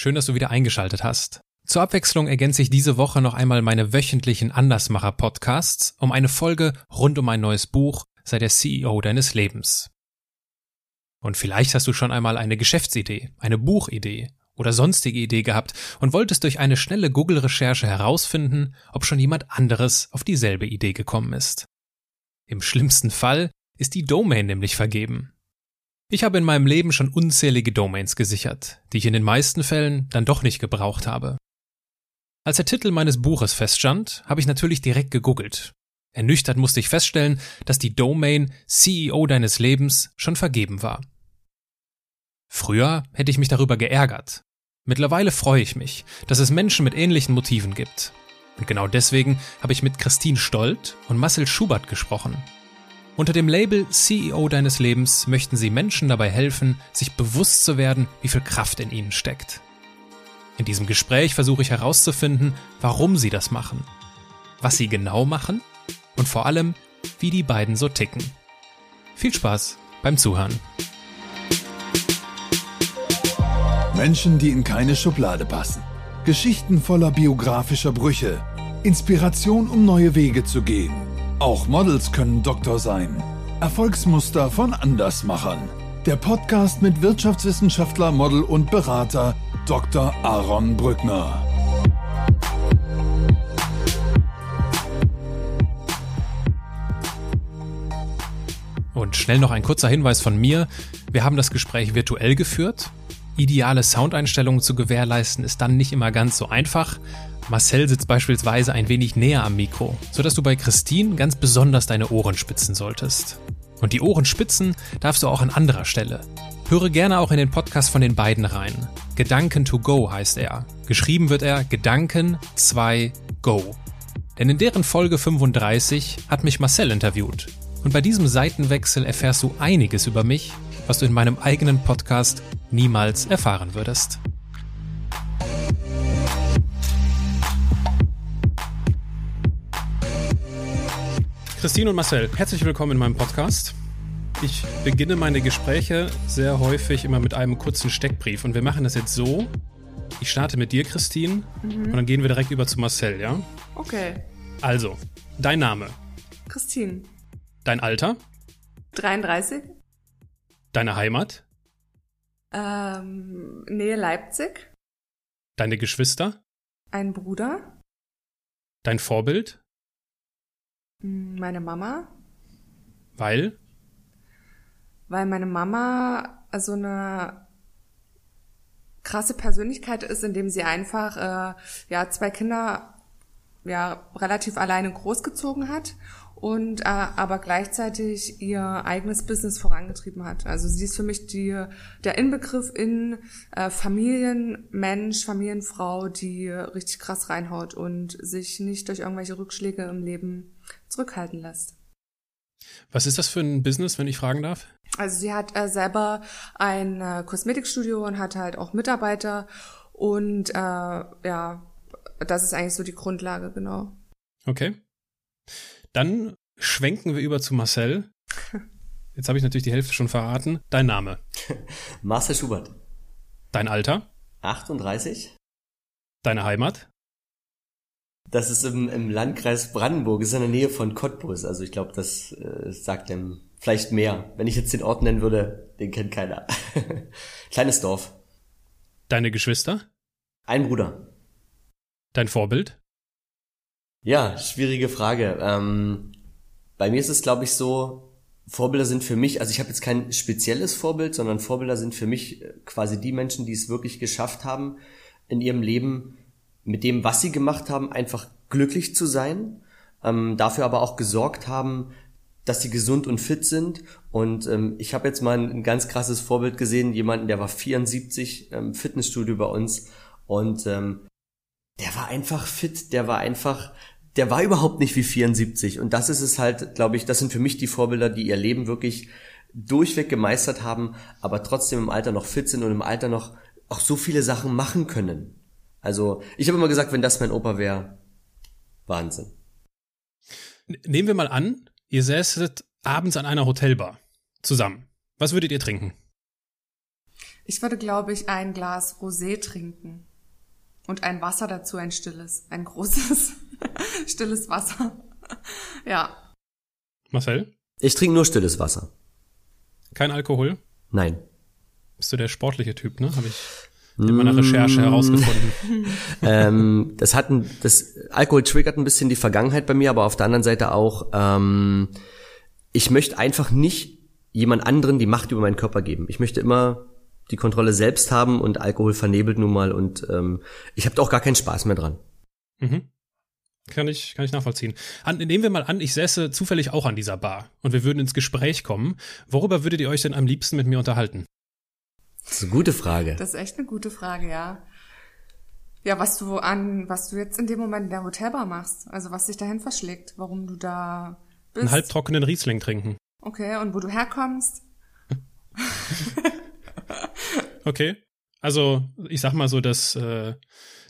Schön, dass du wieder eingeschaltet hast. Zur Abwechslung ergänze ich diese Woche noch einmal meine wöchentlichen Andersmacher-Podcasts um eine Folge rund um ein neues Buch, sei der CEO deines Lebens. Und vielleicht hast du schon einmal eine Geschäftsidee, eine Buchidee oder sonstige Idee gehabt und wolltest durch eine schnelle Google-Recherche herausfinden, ob schon jemand anderes auf dieselbe Idee gekommen ist. Im schlimmsten Fall ist die Domain nämlich vergeben. Ich habe in meinem Leben schon unzählige Domains gesichert, die ich in den meisten Fällen dann doch nicht gebraucht habe. Als der Titel meines Buches feststand, habe ich natürlich direkt gegoogelt. Ernüchtert musste ich feststellen, dass die Domain CEO deines Lebens schon vergeben war. Früher hätte ich mich darüber geärgert. Mittlerweile freue ich mich, dass es Menschen mit ähnlichen Motiven gibt. Und genau deswegen habe ich mit Christine Stolt und Marcel Schubert gesprochen. Unter dem Label CEO deines Lebens möchten sie Menschen dabei helfen, sich bewusst zu werden, wie viel Kraft in ihnen steckt. In diesem Gespräch versuche ich herauszufinden, warum sie das machen, was sie genau machen und vor allem, wie die beiden so ticken. Viel Spaß beim Zuhören. Menschen, die in keine Schublade passen. Geschichten voller biografischer Brüche. Inspiration, um neue Wege zu gehen. Auch Models können Doktor sein. Erfolgsmuster von Andersmachern. Der Podcast mit Wirtschaftswissenschaftler, Model und Berater Dr. Aaron Brückner. Und schnell noch ein kurzer Hinweis von mir. Wir haben das Gespräch virtuell geführt. Ideale Soundeinstellungen zu gewährleisten ist dann nicht immer ganz so einfach. Marcel sitzt beispielsweise ein wenig näher am Mikro, sodass du bei Christine ganz besonders deine Ohren spitzen solltest. Und die Ohren spitzen darfst du auch an anderer Stelle. Höre gerne auch in den Podcast von den beiden rein. Gedanken to go heißt er. Geschrieben wird er Gedanken 2 Go. Denn in deren Folge 35 hat mich Marcel interviewt. Und bei diesem Seitenwechsel erfährst du einiges über mich, was du in meinem eigenen Podcast niemals erfahren würdest. Christine und Marcel, herzlich willkommen in meinem Podcast. Ich beginne meine Gespräche sehr häufig immer mit einem kurzen Steckbrief und wir machen das jetzt so. Ich starte mit dir, Christine, mhm. und dann gehen wir direkt über zu Marcel, ja? Okay. Also, dein Name? Christine. Dein Alter? 33. Deine Heimat? Ähm, Nähe Leipzig. Deine Geschwister? Ein Bruder. Dein Vorbild? Meine Mama. Weil? Weil meine Mama so eine krasse Persönlichkeit ist, indem sie einfach äh, ja zwei Kinder ja relativ alleine großgezogen hat und äh, aber gleichzeitig ihr eigenes Business vorangetrieben hat. Also sie ist für mich die der Inbegriff in äh, Familienmensch, Familienfrau, die richtig krass reinhaut und sich nicht durch irgendwelche Rückschläge im Leben zurückhalten lässt. Was ist das für ein Business, wenn ich fragen darf? Also sie hat äh, selber ein äh, Kosmetikstudio und hat halt auch Mitarbeiter und äh, ja, das ist eigentlich so die Grundlage, genau. Okay. Dann schwenken wir über zu Marcel. Jetzt habe ich natürlich die Hälfte schon verraten. Dein Name? Marcel Schubert. Dein Alter? 38. Deine Heimat? Das ist im, im Landkreis Brandenburg, ist in der Nähe von Cottbus. Also ich glaube, das äh, sagt dem vielleicht mehr. Wenn ich jetzt den Ort nennen würde, den kennt keiner. Kleines Dorf. Deine Geschwister? Ein Bruder. Dein Vorbild? Ja, schwierige Frage. Ähm, bei mir ist es, glaube ich, so, Vorbilder sind für mich, also ich habe jetzt kein spezielles Vorbild, sondern Vorbilder sind für mich äh, quasi die Menschen, die es wirklich geschafft haben, in ihrem Leben mit dem, was sie gemacht haben, einfach glücklich zu sein, ähm, dafür aber auch gesorgt haben, dass sie gesund und fit sind. Und ähm, ich habe jetzt mal ein, ganz krasses Vorbild gesehen, jemanden, der war 74 ähm, Fitnessstudio bei uns und ähm, der war einfach fit, der war einfach, der war überhaupt nicht wie 74. Und das ist es halt, glaube ich, das sind für mich die Vorbilder, die ihr Leben wirklich durchweg gemeistert haben, aber trotzdem im Alter noch fit sind und im Alter noch auch so viele Sachen machen können. Also ich habe immer gesagt, wenn das mein Opa wäre, Wahnsinn. Nehmen wir mal an, ihr säßet abends an einer Hotelbar zusammen. Was würdet ihr trinken? Ich würde, glaube ich, ein Glas Rosé trinken. Und ein Wasser dazu, ein stilles, ein großes, stilles Wasser. ja. Marcel? Ich trinke nur stilles Wasser. Kein Alkohol? Nein. Bist du der sportliche Typ, ne? Habe ich in meiner Recherche herausgefunden. ähm, das hat ein, das Alkohol triggert ein bisschen die Vergangenheit bei mir, aber auf der anderen Seite auch, ähm, ich möchte einfach nicht jemand anderen die Macht über meinen Körper geben. Ich möchte immer die Kontrolle selbst haben und Alkohol vernebelt nun mal und ähm, ich habe auch gar keinen Spaß mehr dran. Mhm. Kann ich, kann ich nachvollziehen. An, nehmen wir mal an, ich säße zufällig auch an dieser Bar und wir würden ins Gespräch kommen. Worüber würdet ihr euch denn am liebsten mit mir unterhalten? Das ist eine gute Frage. Das ist echt eine gute Frage, ja. Ja, was du an, was du jetzt in dem Moment in der Hotelbar machst, also was dich dahin verschlägt, warum du da bist. Einen halbtrockenen Riesling trinken. Okay, und wo du herkommst? okay. Also, ich sag mal so, das, äh,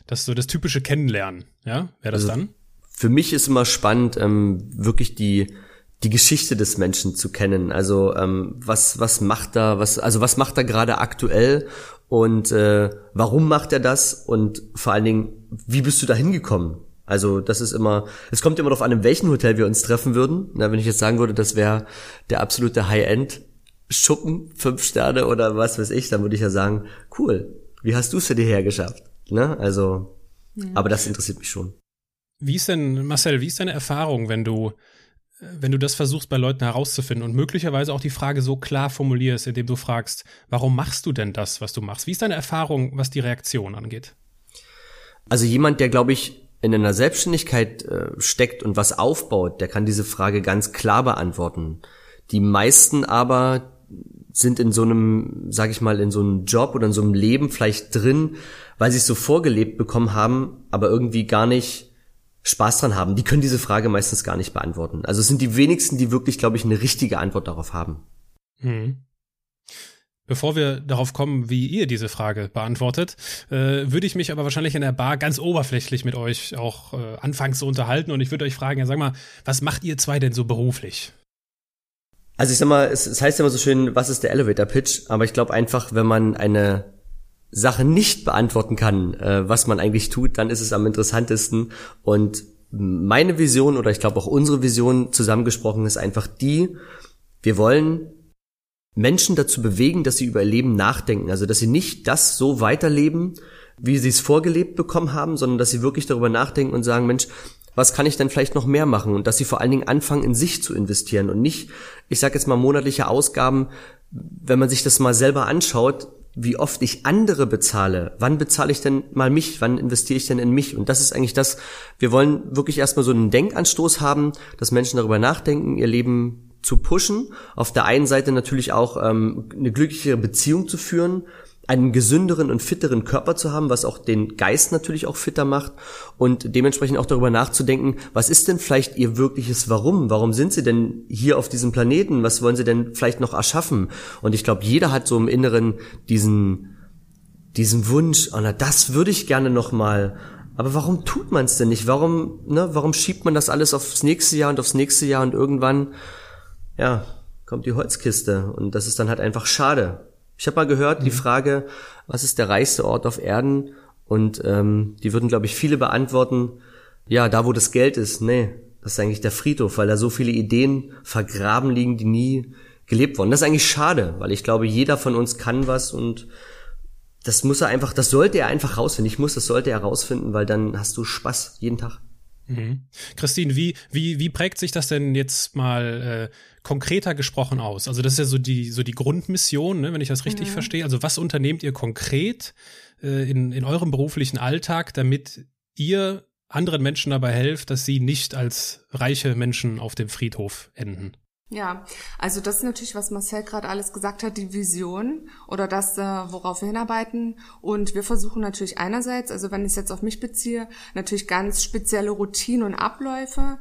das so das typische Kennenlernen, ja? Wäre das also, dann? Für mich ist immer spannend, ähm, wirklich die, die Geschichte des Menschen zu kennen. Also ähm, was was macht er, was also was macht er gerade aktuell und äh, warum macht er das und vor allen Dingen wie bist du da hingekommen? Also das ist immer, es kommt immer darauf an, in welchem Hotel wir uns treffen würden. Na, wenn ich jetzt sagen würde, das wäre der absolute High-End Schuppen, fünf Sterne oder was weiß ich, dann würde ich ja sagen, cool, wie hast du es für dir hergeschafft? Ne? Also, ja. aber das interessiert mich schon. Wie ist denn, Marcel, wie ist deine Erfahrung, wenn du wenn du das versuchst bei Leuten herauszufinden und möglicherweise auch die Frage so klar formulierst, indem du fragst, warum machst du denn das, was du machst? Wie ist deine Erfahrung, was die Reaktion angeht? Also jemand, der, glaube ich, in einer Selbstständigkeit äh, steckt und was aufbaut, der kann diese Frage ganz klar beantworten. Die meisten aber sind in so einem, sag ich mal, in so einem Job oder in so einem Leben vielleicht drin, weil sie es so vorgelebt bekommen haben, aber irgendwie gar nicht Spaß dran haben, die können diese Frage meistens gar nicht beantworten. Also es sind die wenigsten, die wirklich, glaube ich, eine richtige Antwort darauf haben. Hm. Bevor wir darauf kommen, wie ihr diese Frage beantwortet, äh, würde ich mich aber wahrscheinlich in der Bar ganz oberflächlich mit euch auch äh, anfangs zu unterhalten und ich würde euch fragen, ja sag mal, was macht ihr zwei denn so beruflich? Also ich sag mal, es, es heißt ja immer so schön, was ist der Elevator Pitch? Aber ich glaube einfach, wenn man eine Sache nicht beantworten kann, äh, was man eigentlich tut, dann ist es am interessantesten. Und meine Vision oder ich glaube auch unsere Vision zusammengesprochen ist einfach die, wir wollen Menschen dazu bewegen, dass sie über ihr Leben nachdenken. Also dass sie nicht das so weiterleben, wie sie es vorgelebt bekommen haben, sondern dass sie wirklich darüber nachdenken und sagen, Mensch, was kann ich denn vielleicht noch mehr machen? Und dass sie vor allen Dingen anfangen, in sich zu investieren und nicht, ich sage jetzt mal, monatliche Ausgaben, wenn man sich das mal selber anschaut, wie oft ich andere bezahle. Wann bezahle ich denn mal mich? Wann investiere ich denn in mich? Und das ist eigentlich das, wir wollen wirklich erstmal so einen Denkanstoß haben, dass Menschen darüber nachdenken, ihr Leben zu pushen. Auf der einen Seite natürlich auch ähm, eine glücklichere Beziehung zu führen, einen gesünderen und fitteren Körper zu haben, was auch den Geist natürlich auch fitter macht und dementsprechend auch darüber nachzudenken, was ist denn vielleicht ihr wirkliches Warum? Warum sind sie denn hier auf diesem Planeten? Was wollen sie denn vielleicht noch erschaffen? Und ich glaube, jeder hat so im Inneren diesen diesen Wunsch, oh na, das würde ich gerne noch mal. Aber warum tut man es denn nicht? Warum, ne, warum schiebt man das alles aufs nächste Jahr und aufs nächste Jahr und irgendwann, ja, kommt die Holzkiste und das ist dann halt einfach schade. Ich habe mal gehört, mhm. die Frage, was ist der reichste Ort auf Erden? Und ähm, die würden, glaube ich, viele beantworten, ja, da wo das Geld ist, nee, das ist eigentlich der Friedhof, weil da so viele Ideen vergraben liegen, die nie gelebt wurden. Das ist eigentlich schade, weil ich glaube, jeder von uns kann was und das muss er einfach, das sollte er einfach rausfinden. Ich muss, das sollte er rausfinden, weil dann hast du Spaß jeden Tag. Mhm. Christine, wie, wie, wie prägt sich das denn jetzt mal äh, konkreter gesprochen aus? Also das ist ja so die, so die Grundmission, ne, wenn ich das richtig mhm. verstehe. Also was unternehmt ihr konkret äh, in, in eurem beruflichen Alltag, damit ihr anderen Menschen dabei helft, dass sie nicht als reiche Menschen auf dem Friedhof enden? Ja, also das ist natürlich, was Marcel gerade alles gesagt hat, die Vision oder das, äh, worauf wir hinarbeiten. Und wir versuchen natürlich einerseits, also wenn ich es jetzt auf mich beziehe, natürlich ganz spezielle Routinen und Abläufe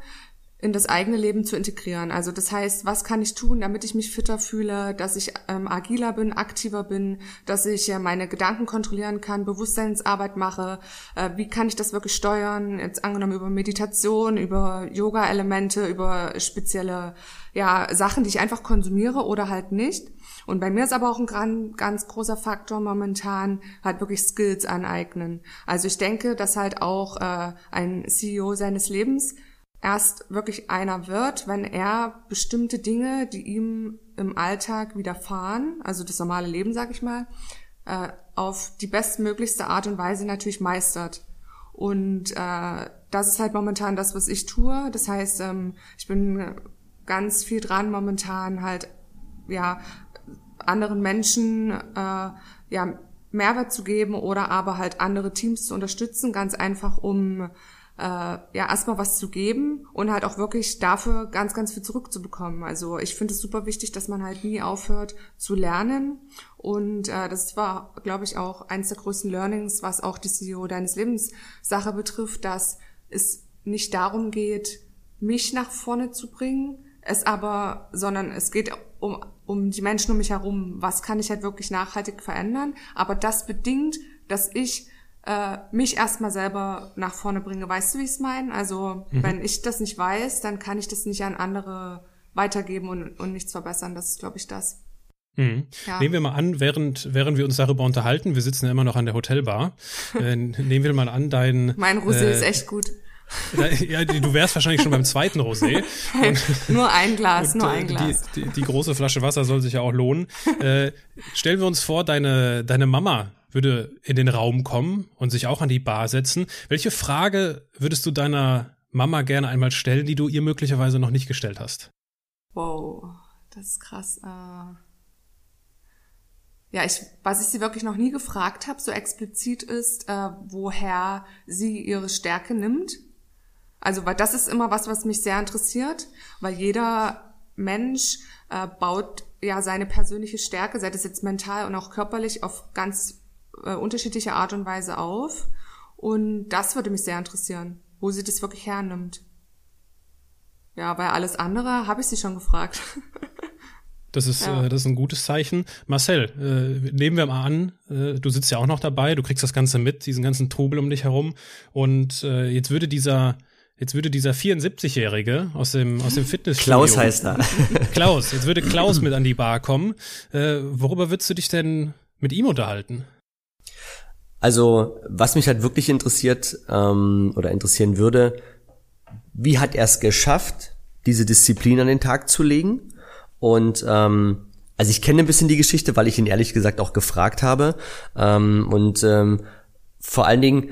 in das eigene Leben zu integrieren. Also das heißt, was kann ich tun, damit ich mich fitter fühle, dass ich ähm, agiler bin, aktiver bin, dass ich äh, meine Gedanken kontrollieren kann, Bewusstseinsarbeit mache, äh, wie kann ich das wirklich steuern, jetzt angenommen über Meditation, über Yoga-Elemente, über spezielle ja, Sachen, die ich einfach konsumiere oder halt nicht. Und bei mir ist aber auch ein ganz großer Faktor momentan halt wirklich Skills aneignen. Also ich denke, dass halt auch äh, ein CEO seines Lebens erst wirklich einer wird, wenn er bestimmte Dinge, die ihm im Alltag widerfahren, also das normale Leben, sag ich mal, äh, auf die bestmöglichste Art und Weise natürlich meistert. Und äh, das ist halt momentan das, was ich tue. Das heißt, ähm, ich bin ganz viel dran momentan halt, ja, anderen Menschen äh, ja Mehrwert zu geben oder aber halt andere Teams zu unterstützen, ganz einfach um äh, ja erstmal was zu geben und halt auch wirklich dafür ganz, ganz viel zurückzubekommen. Also ich finde es super wichtig, dass man halt nie aufhört zu lernen. Und äh, das war, glaube ich, auch eines der größten Learnings, was auch die CEO deines Lebens Sache betrifft, dass es nicht darum geht, mich nach vorne zu bringen, es aber, sondern es geht um, um die Menschen um mich herum. Was kann ich halt wirklich nachhaltig verändern? Aber das bedingt, dass ich äh, mich erstmal selber nach vorne bringe. Weißt du, wie ich es meine? Also, mhm. wenn ich das nicht weiß, dann kann ich das nicht an andere weitergeben und, und nichts verbessern. Das ist, glaube ich, das. Mhm. Ja. Nehmen wir mal an, während, während wir uns darüber unterhalten, wir sitzen ja immer noch an der Hotelbar, äh, nehmen wir mal an, dein... Mein Rosé äh, ist echt gut. Ja, du wärst wahrscheinlich schon beim zweiten Rosé. Und, nur ein Glas, nur ein äh, Glas. Die, die, die, große Flasche Wasser soll sich ja auch lohnen. Äh, stellen wir uns vor, deine, deine Mama würde in den Raum kommen und sich auch an die Bar setzen. Welche Frage würdest du deiner Mama gerne einmal stellen, die du ihr möglicherweise noch nicht gestellt hast? Wow, das ist krass. Äh ja, ich, was ich sie wirklich noch nie gefragt habe, so explizit ist, äh, woher sie ihre Stärke nimmt. Also, weil das ist immer was, was mich sehr interessiert, weil jeder Mensch äh, baut ja seine persönliche Stärke, sei das jetzt mental und auch körperlich, auf ganz äh, unterschiedliche Art und Weise auf. Und das würde mich sehr interessieren, wo sie das wirklich hernimmt. Ja, weil alles andere habe ich sie schon gefragt. Das ist, ja. äh, das ist ein gutes Zeichen. Marcel, äh, nehmen wir mal an, äh, du sitzt ja auch noch dabei, du kriegst das Ganze mit, diesen ganzen Trubel um dich herum. Und äh, jetzt würde dieser, jetzt würde dieser 74-Jährige aus dem, aus dem Fitnessstudio. Klaus heißt er. Klaus, jetzt würde Klaus mit an die Bar kommen. Äh, worüber würdest du dich denn mit ihm unterhalten? Also, was mich halt wirklich interessiert ähm, oder interessieren würde, wie hat er es geschafft, diese Disziplin an den Tag zu legen? Und ähm, also ich kenne ein bisschen die Geschichte, weil ich ihn ehrlich gesagt auch gefragt habe. Ähm, und ähm, vor allen Dingen,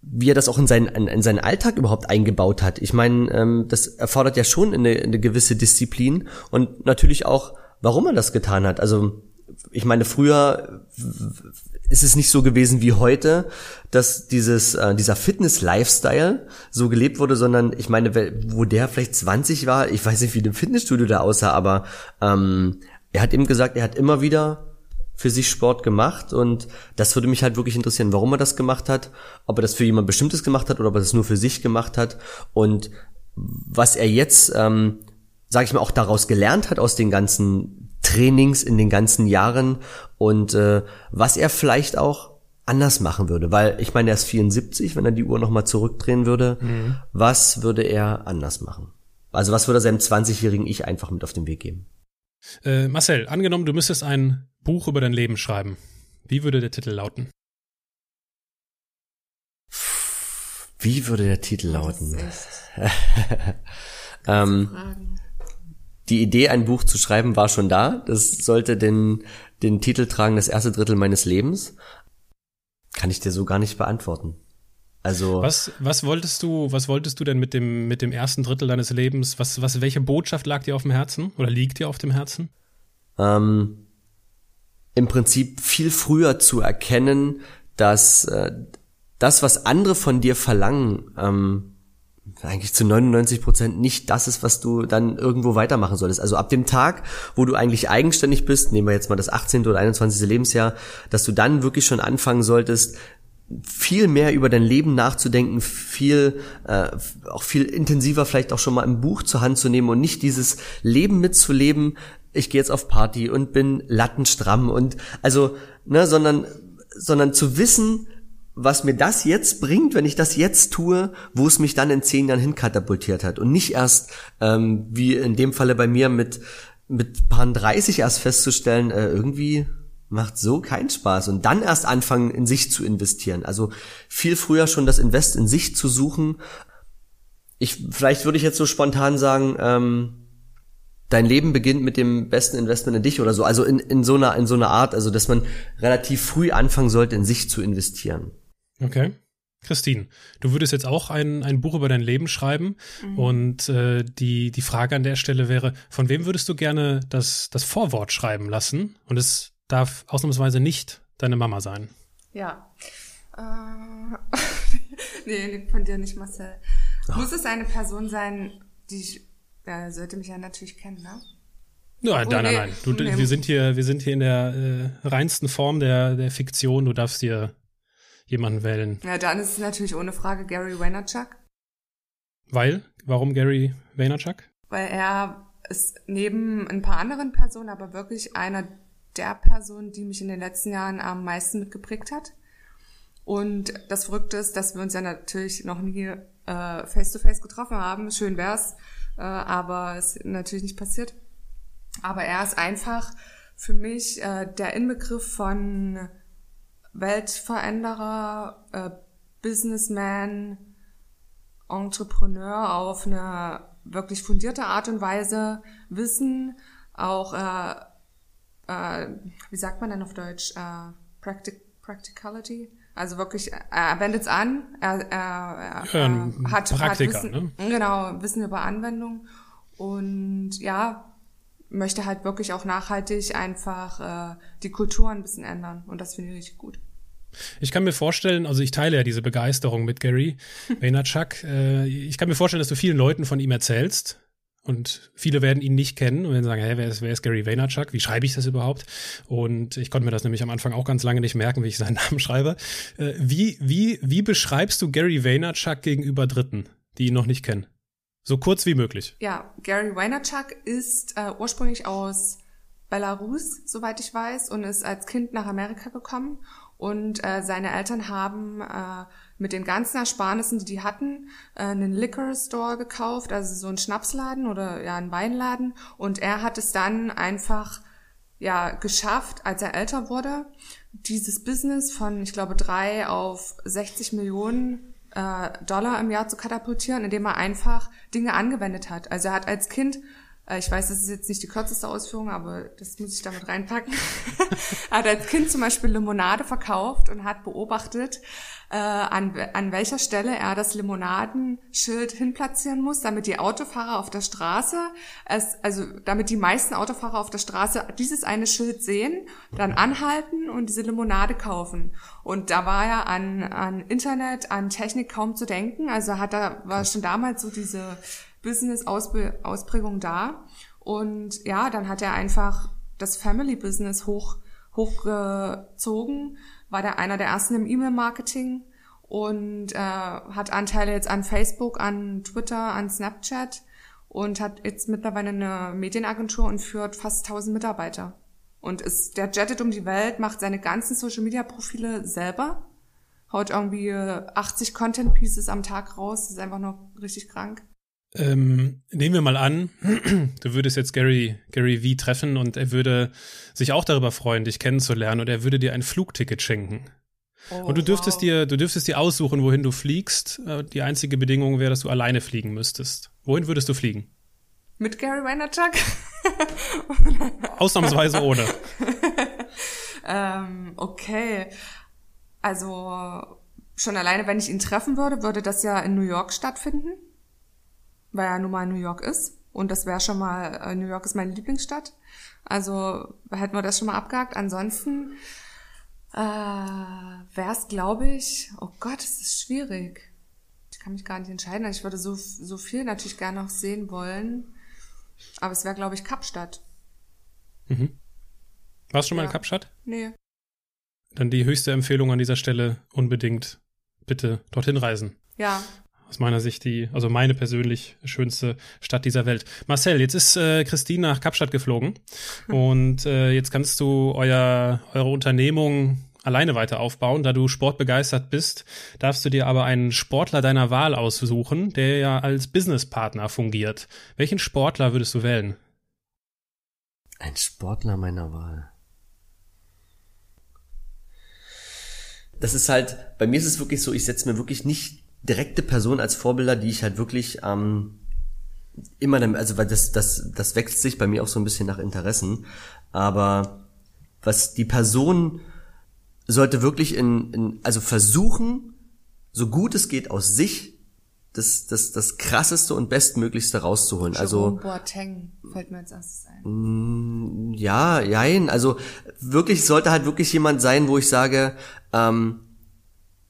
wie er das auch in seinen, in, in seinen Alltag überhaupt eingebaut hat. Ich meine, ähm, das erfordert ja schon eine, eine gewisse Disziplin und natürlich auch, warum er das getan hat. Also ich meine, früher ist es nicht so gewesen wie heute, dass dieses äh, dieser Fitness-Lifestyle so gelebt wurde, sondern ich meine, wo der vielleicht 20 war, ich weiß nicht, wie dem Fitnessstudio da aussah, aber ähm, er hat eben gesagt, er hat immer wieder für sich Sport gemacht und das würde mich halt wirklich interessieren, warum er das gemacht hat, ob er das für jemand Bestimmtes gemacht hat oder ob er das nur für sich gemacht hat und was er jetzt, ähm, sage ich mal, auch daraus gelernt hat aus den ganzen Trainings in den ganzen Jahren und äh, was er vielleicht auch anders machen würde, weil ich meine, er ist 74, wenn er die Uhr nochmal zurückdrehen würde, mhm. was würde er anders machen? Also was würde er seinem 20-jährigen Ich einfach mit auf den Weg geben? Äh, Marcel, angenommen, du müsstest ein Buch über dein Leben schreiben. Wie würde der Titel lauten? Wie würde der Titel lauten? ähm, die Idee, ein Buch zu schreiben, war schon da. Das sollte den, den Titel tragen, das erste Drittel meines Lebens. Kann ich dir so gar nicht beantworten. Also. Was, was wolltest du, was wolltest du denn mit dem, mit dem ersten Drittel deines Lebens? Was, was, welche Botschaft lag dir auf dem Herzen oder liegt dir auf dem Herzen? Ähm, Im Prinzip viel früher zu erkennen, dass äh, das, was andere von dir verlangen, ähm, eigentlich zu 99 Prozent nicht das ist, was du dann irgendwo weitermachen solltest. Also ab dem Tag, wo du eigentlich eigenständig bist, nehmen wir jetzt mal das 18. oder 21. Lebensjahr, dass du dann wirklich schon anfangen solltest, viel mehr über dein Leben nachzudenken, viel äh, auch viel intensiver vielleicht auch schon mal ein Buch zur Hand zu nehmen und nicht dieses Leben mitzuleben. Ich gehe jetzt auf Party und bin lattenstramm und also ne, sondern sondern zu wissen, was mir das jetzt bringt, wenn ich das jetzt tue, wo es mich dann in zehn Jahren hinkatapultiert hat und nicht erst ähm, wie in dem Falle bei mir mit mit Paar 30 erst festzustellen, äh, irgendwie macht so keinen Spaß und dann erst anfangen in sich zu investieren. Also viel früher schon das Invest in sich zu suchen. Ich vielleicht würde ich jetzt so spontan sagen, ähm, dein Leben beginnt mit dem besten Investment in dich oder so. Also in, in so einer in so einer Art, also dass man relativ früh anfangen sollte, in sich zu investieren. Okay. Christine, du würdest jetzt auch ein, ein Buch über dein Leben schreiben mhm. und äh, die, die Frage an der Stelle wäre, von wem würdest du gerne das, das Vorwort schreiben lassen? Und es darf ausnahmsweise nicht deine Mama sein. Ja. Äh, nee, von dir nicht, Marcel. Oh. Muss es eine Person sein, die ich, ja, sollte mich ja natürlich kennen, ne? Nein, nein, nein, nein. Du, nee. wir sind hier, wir sind hier in der äh, reinsten Form der, der Fiktion. Du darfst dir jemanden wählen. Ja, dann ist es natürlich ohne Frage Gary Vaynerchuk. Weil? Warum Gary Vaynerchuk? Weil er ist neben ein paar anderen Personen aber wirklich einer der Personen, die mich in den letzten Jahren am meisten mitgeprägt hat. Und das Verrückte ist, dass wir uns ja natürlich noch nie äh, face-to-face -face getroffen haben. Schön wär's, äh, aber es ist natürlich nicht passiert. Aber er ist einfach für mich äh, der Inbegriff von Weltveränderer, äh, Businessman, Entrepreneur auf eine wirklich fundierte Art und Weise Wissen, auch, äh, äh, wie sagt man denn auf Deutsch, äh, Practic Practicality, also wirklich, er wendet es an, er, er, er ja, hat, Praktiker, hat Wissen, ne? genau, Wissen über Anwendung und ja, möchte halt wirklich auch nachhaltig einfach äh, die Kultur ein bisschen ändern. Und das finde ich richtig gut. Ich kann mir vorstellen, also ich teile ja diese Begeisterung mit Gary Vaynerchuk. Äh, ich kann mir vorstellen, dass du vielen Leuten von ihm erzählst. Und viele werden ihn nicht kennen und werden sagen, hey, wer ist, wer ist Gary Vaynerchuk? Wie schreibe ich das überhaupt? Und ich konnte mir das nämlich am Anfang auch ganz lange nicht merken, wie ich seinen Namen schreibe. Äh, wie, wie, wie beschreibst du Gary Vaynerchuk gegenüber Dritten, die ihn noch nicht kennen? So kurz wie möglich. Ja, Gary Vaynerchuk ist äh, ursprünglich aus Belarus, soweit ich weiß, und ist als Kind nach Amerika gekommen. Und äh, seine Eltern haben äh, mit den ganzen Ersparnissen, die die hatten, äh, einen Liquor Store gekauft, also so einen Schnapsladen oder ja einen Weinladen. Und er hat es dann einfach ja geschafft, als er älter wurde, dieses Business von, ich glaube, drei auf 60 Millionen Dollar im Jahr zu katapultieren, indem er einfach Dinge angewendet hat. Also er hat als Kind äh, ich weiß, das ist jetzt nicht die kürzeste Ausführung, aber das muss ich damit reinpacken. er hat als Kind zum Beispiel Limonade verkauft und hat beobachtet, äh, an, an welcher Stelle er das Limonadenschild hinplatzieren muss, damit die Autofahrer auf der Straße, es, also damit die meisten Autofahrer auf der Straße dieses eine Schild sehen, dann anhalten und diese Limonade kaufen. Und da war er an, an Internet, an Technik kaum zu denken. Also hat er, war schon damals so diese Business-Ausprägung da. Und ja, dann hat er einfach das Family-Business hoch, hochgezogen, war der einer der ersten im E-Mail-Marketing und äh, hat Anteile jetzt an Facebook, an Twitter, an Snapchat und hat jetzt mittlerweile eine Medienagentur und führt fast 1000 Mitarbeiter. Und ist, der jettet um die Welt, macht seine ganzen Social-Media-Profile selber, haut irgendwie 80 Content-Pieces am Tag raus, ist einfach nur richtig krank. Ähm, nehmen wir mal an, du würdest jetzt Gary, Gary V treffen und er würde sich auch darüber freuen, dich kennenzulernen und er würde dir ein Flugticket schenken. Oh, und du dürftest wow. dir, du dürftest dir aussuchen, wohin du fliegst. Äh, die einzige Bedingung wäre, dass du alleine fliegen müsstest. Wohin würdest du fliegen? Mit Gary Vaynerchuk? Ausnahmsweise ohne. ähm, okay. Also, schon alleine, wenn ich ihn treffen würde, würde das ja in New York stattfinden weil er nun mal in New York ist. Und das wäre schon mal, äh, New York ist meine Lieblingsstadt. Also hätten wir das schon mal abgehakt. Ansonsten äh, wäre es, glaube ich, oh Gott, es ist schwierig. Ich kann mich gar nicht entscheiden. Ich würde so, so viel natürlich gerne noch sehen wollen. Aber es wäre, glaube ich, Kapstadt. Mhm. Warst du schon ja. mal in Kapstadt? Nee. dann die höchste Empfehlung an dieser Stelle unbedingt bitte dorthin reisen. Ja. Aus meiner Sicht die, also meine persönlich schönste Stadt dieser Welt. Marcel, jetzt ist äh, Christine nach Kapstadt geflogen und äh, jetzt kannst du euer, eure Unternehmung alleine weiter aufbauen. Da du sportbegeistert bist, darfst du dir aber einen Sportler deiner Wahl aussuchen, der ja als Businesspartner fungiert. Welchen Sportler würdest du wählen? Ein Sportler meiner Wahl. Das ist halt, bei mir ist es wirklich so, ich setze mir wirklich nicht direkte Personen als Vorbilder, die ich halt wirklich ähm, immer, also weil das, das, das wächst sich bei mir auch so ein bisschen nach Interessen. Aber was die Person sollte wirklich in, in also versuchen, so gut es geht aus sich das, das, das krasseste und bestmöglichste rauszuholen. Jerome also Boateng fällt mir als erstes ein. Mm, ja, jein. Also wirklich sollte halt wirklich jemand sein, wo ich sage, ähm,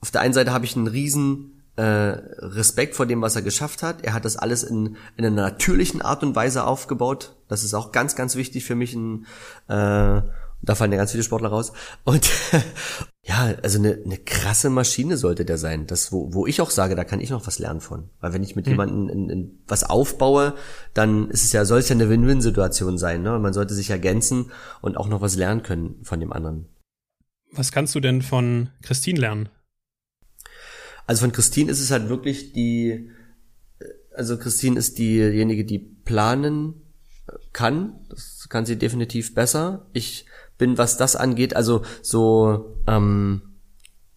auf der einen Seite habe ich einen riesen äh, Respekt vor dem, was er geschafft hat. Er hat das alles in, in einer natürlichen Art und Weise aufgebaut. Das ist auch ganz, ganz wichtig für mich. Ein, äh, da fallen ja ganz viele Sportler raus. Und ja, also eine, eine krasse Maschine sollte der sein. Das, wo, wo ich auch sage, da kann ich noch was lernen von. Weil wenn ich mit mhm. jemandem in, in was aufbaue, dann ist es ja, soll es ja eine Win-Win-Situation sein. Ne? Man sollte sich ergänzen und auch noch was lernen können von dem anderen. Was kannst du denn von Christine lernen? Also von Christine ist es halt wirklich die, also Christine ist diejenige, die planen kann. Das kann sie definitiv besser. Ich bin, was das angeht, also so ähm,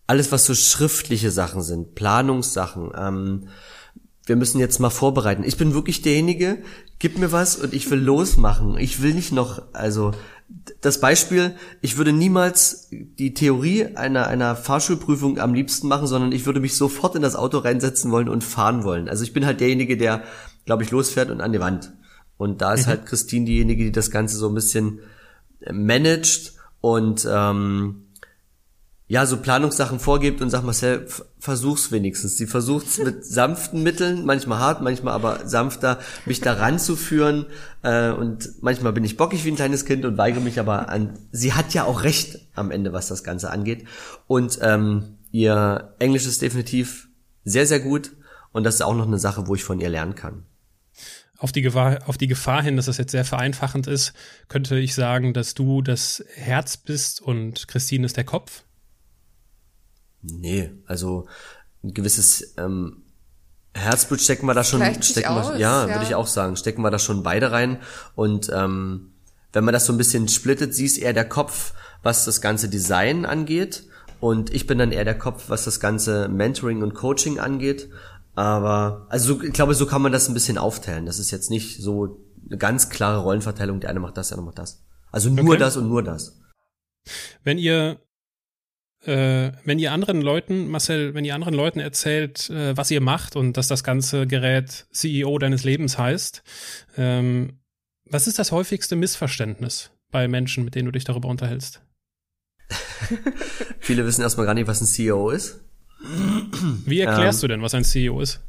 alles, was so schriftliche Sachen sind, Planungssachen, ähm, wir müssen jetzt mal vorbereiten. Ich bin wirklich derjenige, gib mir was und ich will losmachen. Ich will nicht noch, also das Beispiel, ich würde niemals die Theorie einer, einer Fahrschulprüfung am liebsten machen, sondern ich würde mich sofort in das Auto reinsetzen wollen und fahren wollen. Also ich bin halt derjenige, der, glaube ich, losfährt und an die Wand. Und da ist mhm. halt Christine diejenige, die das Ganze so ein bisschen managt und ähm, ja, so Planungssachen vorgibt und sagt Marcel, versuch's wenigstens. Sie versucht's mit sanften Mitteln, manchmal hart, manchmal aber sanfter, mich da ranzuführen. Äh, und manchmal bin ich bockig wie ein kleines Kind und weigere mich aber an. Sie hat ja auch recht am Ende, was das Ganze angeht. Und ähm, ihr Englisch ist definitiv sehr, sehr gut. Und das ist auch noch eine Sache, wo ich von ihr lernen kann auf die Gefahr, auf die Gefahr hin, dass das jetzt sehr vereinfachend ist, könnte ich sagen, dass du das Herz bist und Christine ist der Kopf? Nee, also ein gewisses ähm, Herzblut stecken wir da schon, stecken wir, aus, ja, ja. würde ich auch sagen, stecken wir da schon beide rein. Und ähm, wenn man das so ein bisschen splittet, siehst eher der Kopf, was das ganze Design angeht. Und ich bin dann eher der Kopf, was das ganze Mentoring und Coaching angeht. Aber, also ich glaube, so kann man das ein bisschen aufteilen. Das ist jetzt nicht so eine ganz klare Rollenverteilung. Der eine macht das, der andere macht das. Also nur okay. das und nur das. Wenn ihr äh, wenn ihr anderen Leuten, Marcel, wenn ihr anderen Leuten erzählt, äh, was ihr macht und dass das ganze Gerät CEO deines Lebens heißt, ähm, was ist das häufigste Missverständnis bei Menschen, mit denen du dich darüber unterhältst? Viele wissen erstmal gar nicht, was ein CEO ist. Wie erklärst ähm, du denn, was ein CEO ist?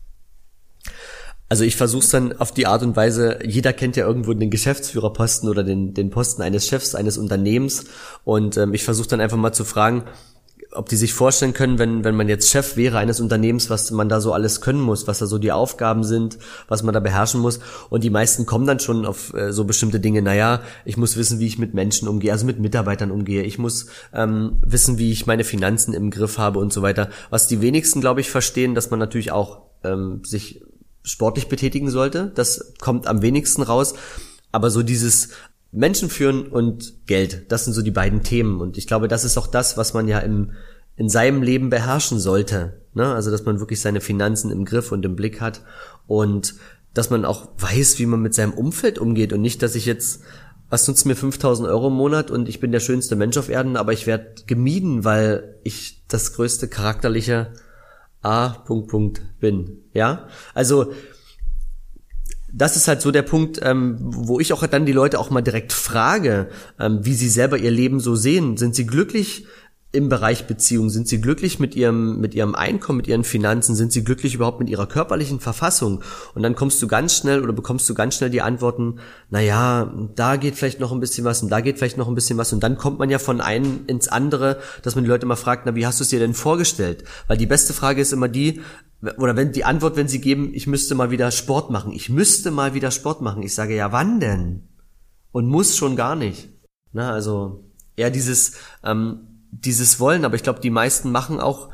Also ich versuche es dann auf die Art und Weise, jeder kennt ja irgendwo den Geschäftsführerposten oder den, den Posten eines Chefs eines Unternehmens und ähm, ich versuche dann einfach mal zu fragen, ob die sich vorstellen können, wenn, wenn man jetzt Chef wäre eines Unternehmens, was man da so alles können muss, was da so die Aufgaben sind, was man da beherrschen muss. Und die meisten kommen dann schon auf äh, so bestimmte Dinge. Naja, ich muss wissen, wie ich mit Menschen umgehe, also mit Mitarbeitern umgehe. Ich muss ähm, wissen, wie ich meine Finanzen im Griff habe und so weiter. Was die wenigsten, glaube ich, verstehen, dass man natürlich auch ähm, sich sportlich betätigen sollte. Das kommt am wenigsten raus. Aber so dieses Menschen führen und Geld, das sind so die beiden Themen. Und ich glaube, das ist auch das, was man ja im, in seinem Leben beherrschen sollte. Ne? Also, dass man wirklich seine Finanzen im Griff und im Blick hat und dass man auch weiß, wie man mit seinem Umfeld umgeht und nicht, dass ich jetzt, was nutzt mir 5000 Euro im Monat und ich bin der schönste Mensch auf Erden, aber ich werde gemieden, weil ich das größte charakterliche A. Punkt, Punkt bin. Ja, also das ist halt so der Punkt, ähm, wo ich auch dann die Leute auch mal direkt frage, ähm, wie sie selber ihr Leben so sehen. Sind sie glücklich im Bereich Beziehung? Sind sie glücklich mit ihrem, mit ihrem Einkommen, mit ihren Finanzen? Sind sie glücklich überhaupt mit ihrer körperlichen Verfassung? Und dann kommst du ganz schnell oder bekommst du ganz schnell die Antworten, na ja, da geht vielleicht noch ein bisschen was und da geht vielleicht noch ein bisschen was. Und dann kommt man ja von einem ins andere, dass man die Leute mal fragt, na, wie hast du es dir denn vorgestellt? Weil die beste Frage ist immer die, oder wenn die Antwort, wenn sie geben, ich müsste mal wieder Sport machen. Ich müsste mal wieder Sport machen. Ich sage, ja, wann denn? Und muss schon gar nicht. Na, also eher dieses, ähm, dieses Wollen, aber ich glaube, die meisten machen auch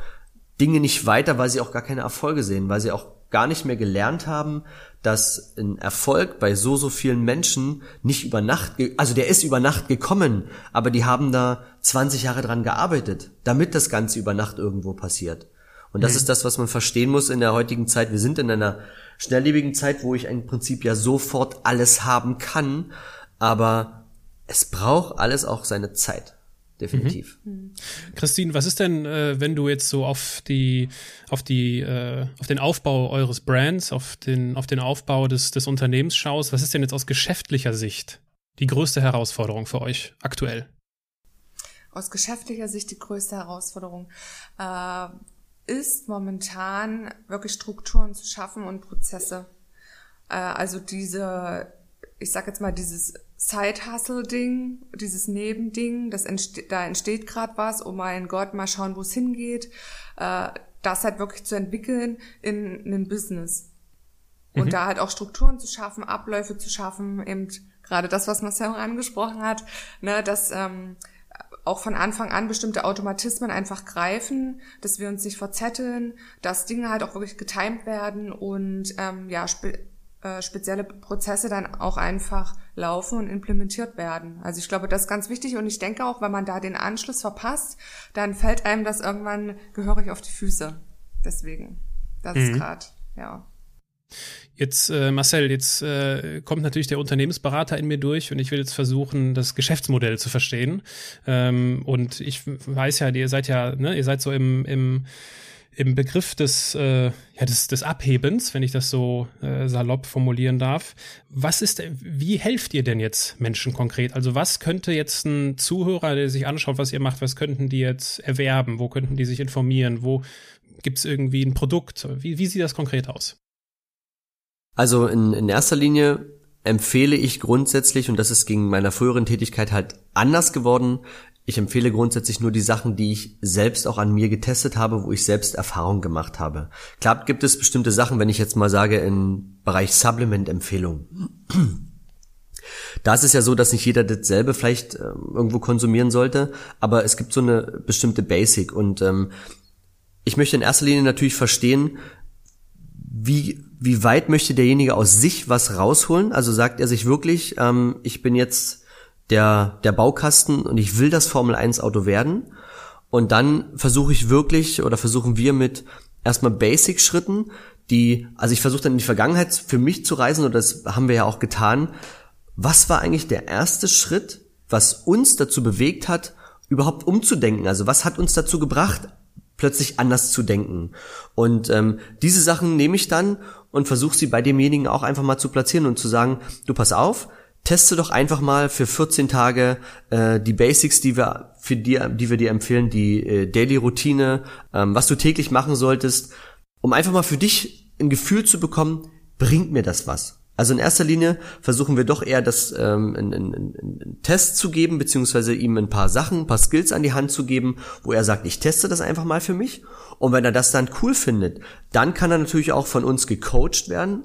Dinge nicht weiter, weil sie auch gar keine Erfolge sehen, weil sie auch gar nicht mehr gelernt haben, dass ein Erfolg bei so, so vielen Menschen nicht über Nacht, also der ist über Nacht gekommen, aber die haben da 20 Jahre dran gearbeitet, damit das Ganze über Nacht irgendwo passiert. Und das mhm. ist das, was man verstehen muss in der heutigen Zeit. Wir sind in einer schnelllebigen Zeit, wo ich im Prinzip ja sofort alles haben kann, aber es braucht alles auch seine Zeit definitiv. Mhm. mhm. Christine, was ist denn, äh, wenn du jetzt so auf die, auf die, äh, auf den Aufbau eures Brands, auf den, auf den Aufbau des, des Unternehmens schaust? Was ist denn jetzt aus geschäftlicher Sicht die größte Herausforderung für euch aktuell? Aus geschäftlicher Sicht die größte Herausforderung äh, ist momentan wirklich Strukturen zu schaffen und Prozesse. Äh, also diese, ich sag jetzt mal dieses Side-Hustle-Ding, dieses Nebending, das entste da entsteht gerade was, oh mein Gott, mal schauen, wo es hingeht, äh, das halt wirklich zu entwickeln in einem Business. Und mhm. da halt auch Strukturen zu schaffen, Abläufe zu schaffen, eben gerade das, was Marcel angesprochen hat, ne, dass ähm, auch von Anfang an bestimmte Automatismen einfach greifen, dass wir uns nicht verzetteln, dass Dinge halt auch wirklich getimed werden und ähm, ja, äh, spezielle Prozesse dann auch einfach laufen und implementiert werden. Also ich glaube, das ist ganz wichtig und ich denke auch, wenn man da den Anschluss verpasst, dann fällt einem das irgendwann gehörig auf die Füße. Deswegen, das mhm. ist gerade, ja. Jetzt, äh, Marcel, jetzt äh, kommt natürlich der Unternehmensberater in mir durch und ich will jetzt versuchen, das Geschäftsmodell zu verstehen. Ähm, und ich weiß ja, ihr seid ja, ne, ihr seid so im, im im Begriff des, äh, ja, des, des Abhebens, wenn ich das so äh, salopp formulieren darf. Was ist, wie helft ihr denn jetzt Menschen konkret? Also was könnte jetzt ein Zuhörer, der sich anschaut, was ihr macht, was könnten die jetzt erwerben? Wo könnten die sich informieren? Wo gibt es irgendwie ein Produkt? Wie, wie sieht das konkret aus? Also in, in erster Linie empfehle ich grundsätzlich, und das ist gegen meiner früheren Tätigkeit halt anders geworden, ich empfehle grundsätzlich nur die Sachen, die ich selbst auch an mir getestet habe, wo ich selbst Erfahrung gemacht habe. Klar gibt es bestimmte Sachen, wenn ich jetzt mal sage, im Bereich Supplement-Empfehlung. Da ist es ja so, dass nicht jeder dasselbe vielleicht äh, irgendwo konsumieren sollte, aber es gibt so eine bestimmte Basic und ähm, ich möchte in erster Linie natürlich verstehen, wie, wie weit möchte derjenige aus sich was rausholen? Also sagt er sich wirklich, ähm, ich bin jetzt der, der Baukasten und ich will das Formel 1 Auto werden. Und dann versuche ich wirklich oder versuchen wir mit erstmal Basic-Schritten, die, also ich versuche dann in die Vergangenheit für mich zu reisen, oder das haben wir ja auch getan. Was war eigentlich der erste Schritt, was uns dazu bewegt hat, überhaupt umzudenken? Also was hat uns dazu gebracht, plötzlich anders zu denken? Und ähm, diese Sachen nehme ich dann und versuche sie bei demjenigen auch einfach mal zu platzieren und zu sagen, du pass auf, teste doch einfach mal für 14 Tage äh, die Basics, die wir für dir, die wir dir empfehlen, die äh, Daily Routine, ähm, was du täglich machen solltest, um einfach mal für dich ein Gefühl zu bekommen, bringt mir das was? Also in erster Linie versuchen wir doch eher das ähm, einen, einen, einen Test zu geben, beziehungsweise ihm ein paar Sachen, ein paar Skills an die Hand zu geben, wo er sagt, ich teste das einfach mal für mich. Und wenn er das dann cool findet, dann kann er natürlich auch von uns gecoacht werden,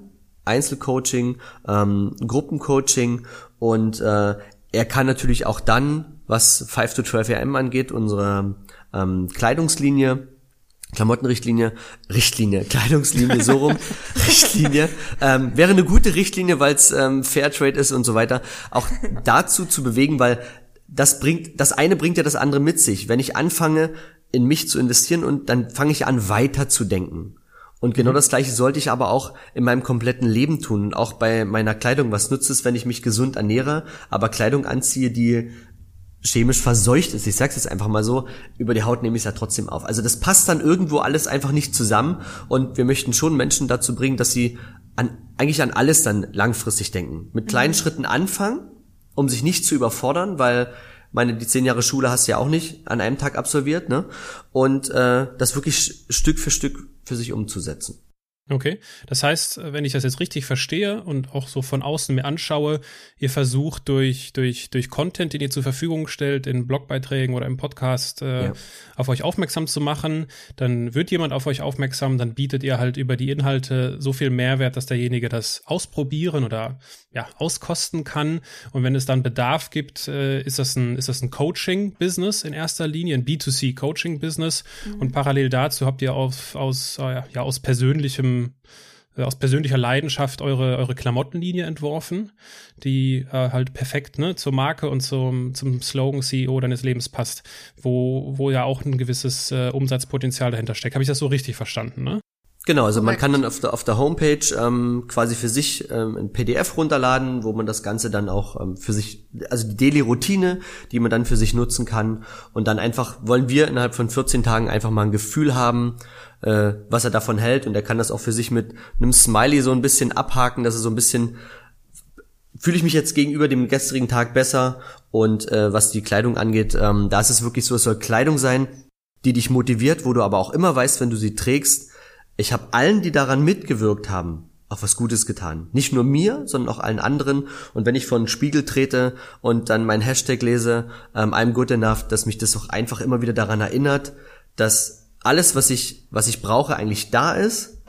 Einzelcoaching, ähm, Gruppencoaching und äh, er kann natürlich auch dann, was 5 to 12 AM angeht, unsere ähm, Kleidungslinie, Klamottenrichtlinie, Richtlinie, Kleidungslinie, so rum, Richtlinie, ähm, wäre eine gute Richtlinie, weil es ähm, Fairtrade ist und so weiter, auch dazu zu bewegen, weil das bringt, das eine bringt ja das andere mit sich. Wenn ich anfange, in mich zu investieren und dann fange ich an, weiter zu denken. Und genau mhm. das Gleiche sollte ich aber auch in meinem kompletten Leben tun und auch bei meiner Kleidung. Was nutzt es, wenn ich mich gesund ernähre, aber Kleidung anziehe, die chemisch verseucht ist, ich sag's jetzt einfach mal so, über die Haut nehme ich es ja trotzdem auf. Also das passt dann irgendwo alles einfach nicht zusammen und wir möchten schon Menschen dazu bringen, dass sie an, eigentlich an alles dann langfristig denken. Mit kleinen mhm. Schritten anfangen, um sich nicht zu überfordern, weil meine, die zehn Jahre Schule hast du ja auch nicht an einem Tag absolviert, ne? Und äh, das wirklich Stück für Stück für sich umzusetzen. Okay, das heißt, wenn ich das jetzt richtig verstehe und auch so von außen mir anschaue, ihr versucht durch durch durch Content, den ihr zur Verfügung stellt in Blogbeiträgen oder im Podcast, äh, ja. auf euch aufmerksam zu machen. Dann wird jemand auf euch aufmerksam, dann bietet ihr halt über die Inhalte so viel Mehrwert, dass derjenige das ausprobieren oder ja auskosten kann. Und wenn es dann Bedarf gibt, äh, ist das ein ist das ein Coaching-Business in erster Linie, ein B2C Coaching-Business. Mhm. Und parallel dazu habt ihr auf, aus äh, ja aus persönlichem äh, aus persönlicher Leidenschaft eure, eure Klamottenlinie entworfen, die äh, halt perfekt ne, zur Marke und zum, zum Slogan CEO deines Lebens passt, wo, wo ja auch ein gewisses äh, Umsatzpotenzial dahinter steckt. Habe ich das so richtig verstanden, ne? Genau, also man kann dann auf der, auf der Homepage ähm, quasi für sich ähm, ein PDF runterladen, wo man das Ganze dann auch ähm, für sich, also die Daily-Routine, die man dann für sich nutzen kann. Und dann einfach wollen wir innerhalb von 14 Tagen einfach mal ein Gefühl haben, äh, was er davon hält. Und er kann das auch für sich mit einem Smiley so ein bisschen abhaken, dass er so ein bisschen fühle ich mich jetzt gegenüber dem gestrigen Tag besser. Und äh, was die Kleidung angeht, ähm, da ist es wirklich so, es soll Kleidung sein, die dich motiviert, wo du aber auch immer weißt, wenn du sie trägst, ich habe allen, die daran mitgewirkt haben, auch was Gutes getan. Nicht nur mir, sondern auch allen anderen. Und wenn ich vor den Spiegel trete und dann mein Hashtag lese, ähm, I'm good enough, dass mich das auch einfach immer wieder daran erinnert, dass alles, was ich, was ich brauche, eigentlich da ist,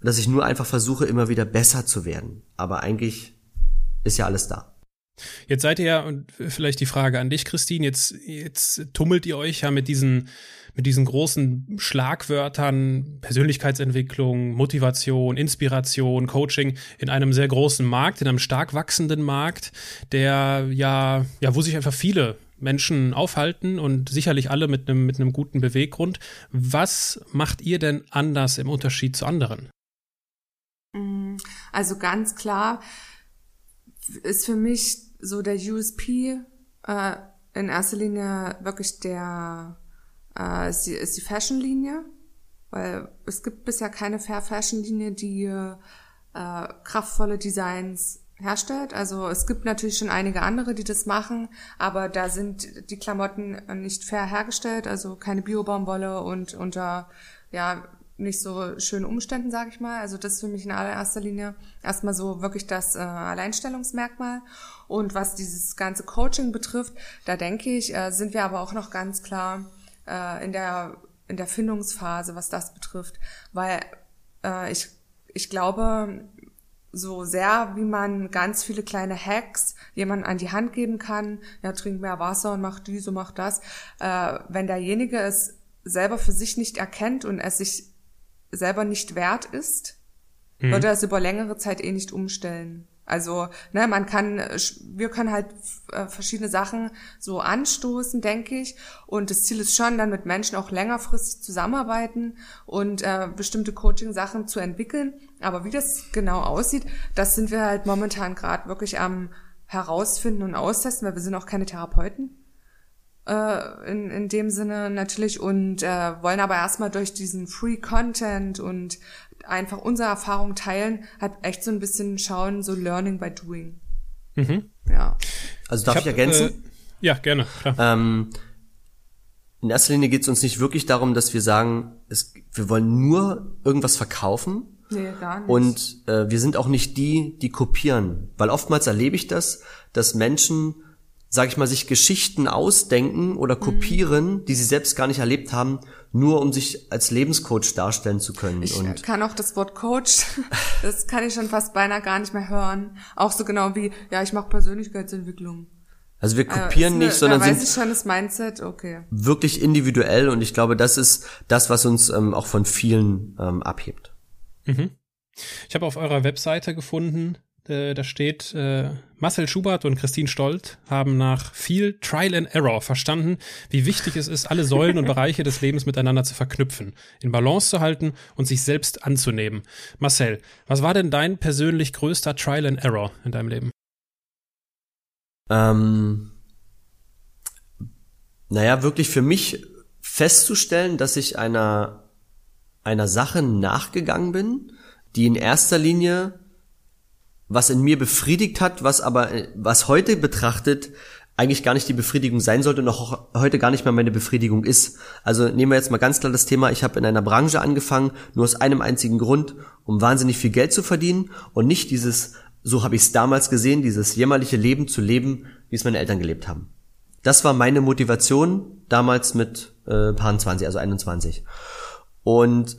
dass ich nur einfach versuche, immer wieder besser zu werden. Aber eigentlich ist ja alles da. Jetzt seid ihr ja, und vielleicht die Frage an dich, Christine, jetzt, jetzt tummelt ihr euch ja mit diesen mit diesen großen Schlagwörtern Persönlichkeitsentwicklung, Motivation, Inspiration, Coaching in einem sehr großen Markt, in einem stark wachsenden Markt, der ja, ja, wo sich einfach viele Menschen aufhalten und sicherlich alle mit einem, mit einem guten Beweggrund. Was macht ihr denn anders im Unterschied zu anderen? Mm, also ganz klar ist für mich so der USP äh, in erster Linie wirklich der äh, ist die, ist die Fashion-Linie, weil es gibt bisher keine Fair-Fashion-Linie, die äh, kraftvolle Designs herstellt. Also es gibt natürlich schon einige andere, die das machen, aber da sind die Klamotten nicht fair hergestellt, also keine Biobaumwolle und unter ja nicht so schönen Umständen, sage ich mal. Also das ist für mich in allererster Linie erstmal so wirklich das äh, Alleinstellungsmerkmal. Und was dieses ganze Coaching betrifft, da denke ich, äh, sind wir aber auch noch ganz klar äh, in der in der Findungsphase, was das betrifft, weil äh, ich ich glaube so sehr, wie man ganz viele kleine Hacks jemandem an die Hand geben kann, ja, trink mehr Wasser und mach dies und mach das, äh, wenn derjenige es selber für sich nicht erkennt und es sich selber nicht wert ist, mhm. würde er es über längere Zeit eh nicht umstellen. Also, ne, man kann, wir können halt äh, verschiedene Sachen so anstoßen, denke ich. Und das Ziel ist schon, dann mit Menschen auch längerfristig zusammenarbeiten und äh, bestimmte Coaching-Sachen zu entwickeln. Aber wie das genau aussieht, das sind wir halt momentan gerade wirklich am herausfinden und austesten, weil wir sind auch keine Therapeuten äh, in, in dem Sinne natürlich und äh, wollen aber erstmal durch diesen Free Content und einfach unsere Erfahrung teilen, hat echt so ein bisschen schauen, so Learning by Doing. Mhm. Ja. Also darf ich, hab, ich ergänzen? Äh, ja, gerne. Ähm, in erster Linie geht es uns nicht wirklich darum, dass wir sagen, es, wir wollen nur irgendwas verkaufen. Nee, gar nicht. Und äh, wir sind auch nicht die, die kopieren. Weil oftmals erlebe ich das, dass Menschen sag ich mal, sich Geschichten ausdenken oder mhm. kopieren, mhm. die sie selbst gar nicht erlebt haben, nur um sich als Lebenscoach darstellen zu können. Ich und kann auch das Wort Coach, das kann ich schon fast beinahe gar nicht mehr hören. Auch so genau wie, ja, ich mache Persönlichkeitsentwicklung. Also wir kopieren äh, nicht, sondern da weiß sind ich schon das Mindset, okay. wirklich individuell und ich glaube, das ist das, was uns ähm, auch von vielen ähm, abhebt. Mhm. Ich habe auf eurer Webseite gefunden, äh, da steht, äh, Marcel Schubert und Christine Stolt haben nach viel Trial and Error verstanden, wie wichtig es ist, alle Säulen und Bereiche des Lebens miteinander zu verknüpfen, in Balance zu halten und sich selbst anzunehmen. Marcel, was war denn dein persönlich größter Trial and Error in deinem Leben? Ähm, naja, wirklich für mich festzustellen, dass ich einer, einer Sache nachgegangen bin, die in erster Linie was in mir befriedigt hat, was aber, was heute betrachtet, eigentlich gar nicht die Befriedigung sein sollte und auch heute gar nicht mehr meine Befriedigung ist. Also nehmen wir jetzt mal ganz klar das Thema, ich habe in einer Branche angefangen, nur aus einem einzigen Grund, um wahnsinnig viel Geld zu verdienen und nicht dieses, so habe ich es damals gesehen, dieses jämmerliche Leben zu leben, wie es meine Eltern gelebt haben. Das war meine Motivation damals mit äh, Paaren 20, also 21. Und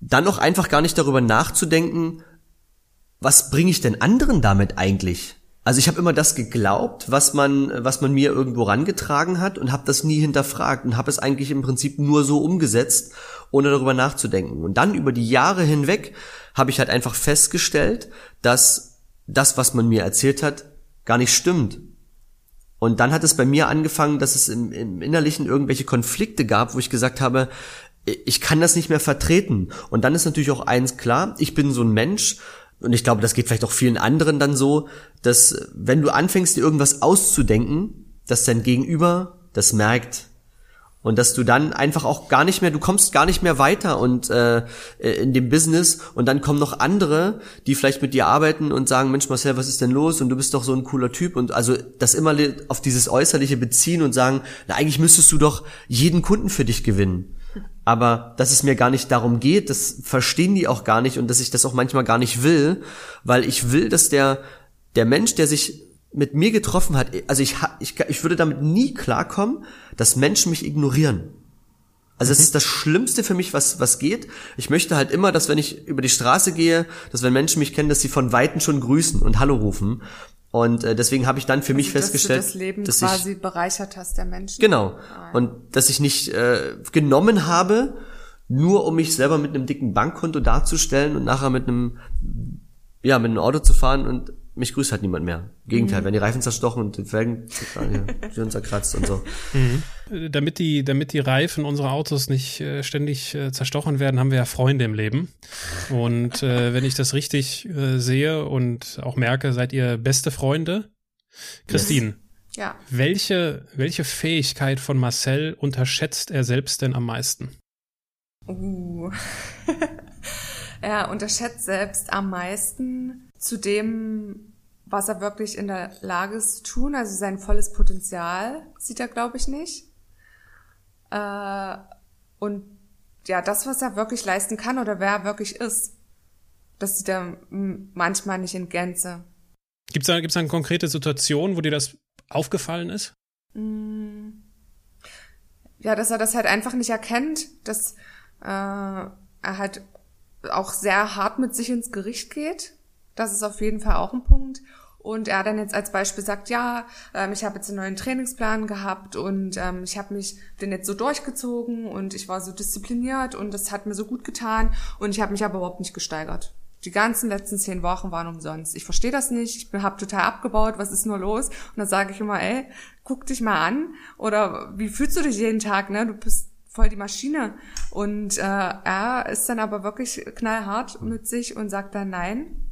dann noch einfach gar nicht darüber nachzudenken, was bringe ich denn anderen damit eigentlich? Also ich habe immer das geglaubt, was man, was man mir irgendwo rangetragen hat und habe das nie hinterfragt und habe es eigentlich im Prinzip nur so umgesetzt, ohne darüber nachzudenken. Und dann über die Jahre hinweg habe ich halt einfach festgestellt, dass das, was man mir erzählt hat, gar nicht stimmt. Und dann hat es bei mir angefangen, dass es im, im Innerlichen irgendwelche Konflikte gab, wo ich gesagt habe, ich kann das nicht mehr vertreten. Und dann ist natürlich auch eins klar, ich bin so ein Mensch, und ich glaube, das geht vielleicht auch vielen anderen dann so, dass wenn du anfängst, dir irgendwas auszudenken, dass dein Gegenüber das merkt. Und dass du dann einfach auch gar nicht mehr, du kommst gar nicht mehr weiter und äh, in dem Business und dann kommen noch andere, die vielleicht mit dir arbeiten und sagen, Mensch Marcel, was ist denn los? Und du bist doch so ein cooler Typ und also das immer auf dieses Äußerliche beziehen und sagen, na eigentlich müsstest du doch jeden Kunden für dich gewinnen aber dass es mir gar nicht darum geht, das verstehen die auch gar nicht und dass ich das auch manchmal gar nicht will, weil ich will, dass der, der Mensch, der sich mit mir getroffen hat, also ich, ich, ich würde damit nie klarkommen, dass Menschen mich ignorieren. Also es mhm. ist das Schlimmste für mich, was, was geht. Ich möchte halt immer, dass wenn ich über die Straße gehe, dass wenn Menschen mich kennen, dass sie von Weitem schon grüßen und Hallo rufen. Und äh, deswegen habe ich dann für also, mich festgestellt, dass du das Leben dass quasi ich, bereichert hast der Menschen. Genau. Ah, Und dass ich nicht äh, genommen habe, nur um mich selber mit einem dicken Bankkonto darzustellen und nachher mit einem ja mit einem Auto zu fahren und mich grüßt halt niemand mehr. Im Gegenteil, mhm. wenn die Reifen zerstochen und die Felgen zerkratzt und so. Mhm. Damit die, damit die Reifen unserer Autos nicht äh, ständig äh, zerstochen werden, haben wir ja Freunde im Leben. Und äh, wenn ich das richtig äh, sehe und auch merke, seid ihr beste Freunde. Christine. Yes. Ja. Welche, welche Fähigkeit von Marcel unterschätzt er selbst denn am meisten? Uh. er unterschätzt selbst am meisten zu dem, was er wirklich in der Lage ist zu tun. Also sein volles Potenzial sieht er, glaube ich, nicht. Äh, und ja, das, was er wirklich leisten kann oder wer er wirklich ist, das sieht er manchmal nicht in Gänze. Gibt es da, gibt's da eine konkrete Situation, wo dir das aufgefallen ist? Mm. Ja, dass er das halt einfach nicht erkennt, dass äh, er halt auch sehr hart mit sich ins Gericht geht das ist auf jeden Fall auch ein Punkt. Und er dann jetzt als Beispiel sagt, ja, ähm, ich habe jetzt einen neuen Trainingsplan gehabt und ähm, ich habe mich den jetzt so durchgezogen und ich war so diszipliniert und das hat mir so gut getan und ich habe mich aber überhaupt nicht gesteigert. Die ganzen letzten zehn Wochen waren umsonst. Ich verstehe das nicht, ich habe total abgebaut, was ist nur los? Und dann sage ich immer, ey, guck dich mal an oder wie fühlst du dich jeden Tag, ne? Du bist voll die Maschine. Und äh, er ist dann aber wirklich knallhart mit sich und sagt dann, nein,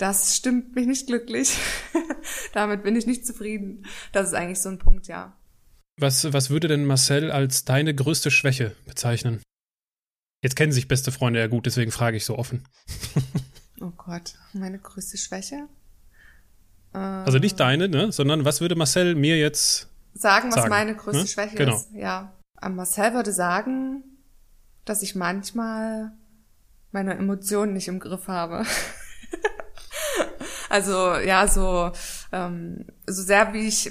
das stimmt mich nicht glücklich. Damit bin ich nicht zufrieden. Das ist eigentlich so ein Punkt, ja. Was, was würde denn Marcel als deine größte Schwäche bezeichnen? Jetzt kennen sich beste Freunde ja gut, deswegen frage ich so offen. oh Gott, meine größte Schwäche? also nicht deine, ne? sondern was würde Marcel mir jetzt sagen, was sagen, meine größte ne? Schwäche genau. ist? Ja, Marcel würde sagen, dass ich manchmal meine Emotionen nicht im Griff habe. Also ja, so, ähm, so sehr wie ich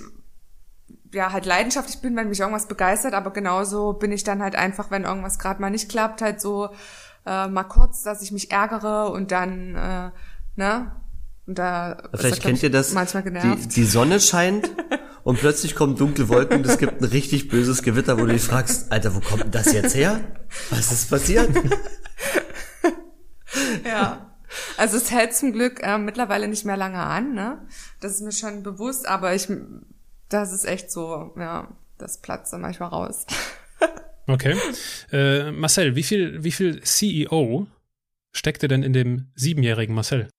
ja halt leidenschaftlich bin, wenn mich irgendwas begeistert, aber genauso bin ich dann halt einfach, wenn irgendwas gerade mal nicht klappt, halt so äh, mal kurz, dass ich mich ärgere und dann, äh, ne? Und da Vielleicht kennt ihr das, manchmal genervt. Die, die Sonne scheint und plötzlich kommen dunkle Wolken und es gibt ein richtig böses Gewitter, wo du dich fragst, Alter, wo kommt denn das jetzt her? Was ist passiert? ja. Also es hält zum Glück äh, mittlerweile nicht mehr lange an, ne? Das ist mir schon bewusst, aber ich, das ist echt so, ja, das platzt dann manchmal raus. okay. Äh, Marcel, wie viel, wie viel CEO steckte denn in dem siebenjährigen Marcel?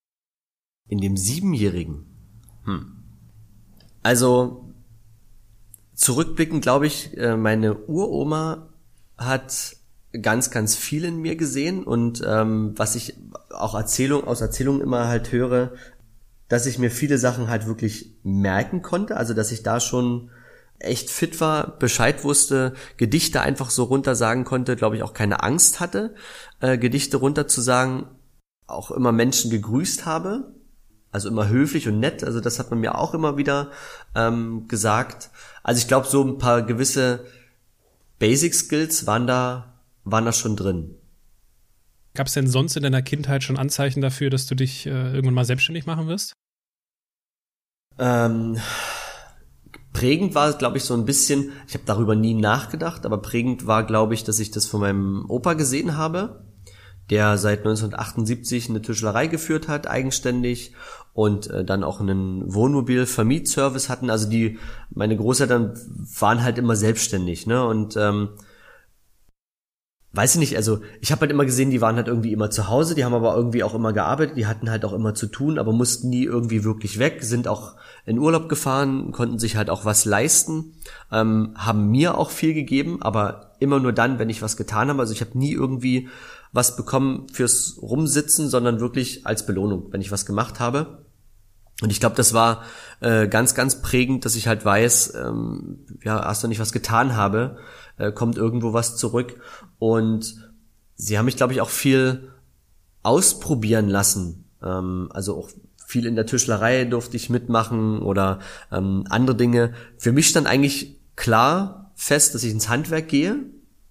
In dem siebenjährigen? Hm. Also, zurückblickend glaube ich, äh, meine Uroma hat ganz, ganz viel in mir gesehen. Und ähm, was ich auch Erzählung, aus Erzählungen immer halt höre, dass ich mir viele Sachen halt wirklich merken konnte, also dass ich da schon echt fit war, Bescheid wusste, Gedichte einfach so runter sagen konnte, glaube ich auch keine Angst hatte, äh, Gedichte runter zu sagen, auch immer Menschen gegrüßt habe, also immer höflich und nett, also das hat man mir auch immer wieder ähm, gesagt. Also ich glaube, so ein paar gewisse Basic Skills waren da, waren da schon drin. Gab es denn sonst in deiner Kindheit schon Anzeichen dafür, dass du dich äh, irgendwann mal selbstständig machen wirst? Ähm, prägend war, glaube ich, so ein bisschen, ich habe darüber nie nachgedacht, aber prägend war, glaube ich, dass ich das von meinem Opa gesehen habe, der seit 1978 eine Tischlerei geführt hat, eigenständig und äh, dann auch einen Wohnmobil-Vermietservice hatten. Also die, meine Großeltern waren halt immer selbstständig, ne? Und ähm, weiß ich nicht, also ich habe halt immer gesehen, die waren halt irgendwie immer zu Hause, die haben aber irgendwie auch immer gearbeitet, die hatten halt auch immer zu tun, aber mussten nie irgendwie wirklich weg, sind auch in Urlaub gefahren, konnten sich halt auch was leisten, ähm, haben mir auch viel gegeben, aber immer nur dann, wenn ich was getan habe. Also ich habe nie irgendwie was bekommen fürs Rumsitzen, sondern wirklich als Belohnung, wenn ich was gemacht habe. Und ich glaube, das war äh, ganz, ganz prägend, dass ich halt weiß, ähm, ja, erst wenn ich was getan habe, äh, kommt irgendwo was zurück. Und sie haben mich, glaube ich, auch viel ausprobieren lassen. Ähm, also auch viel in der Tischlerei durfte ich mitmachen oder ähm, andere Dinge. Für mich stand eigentlich klar fest, dass ich ins Handwerk gehe,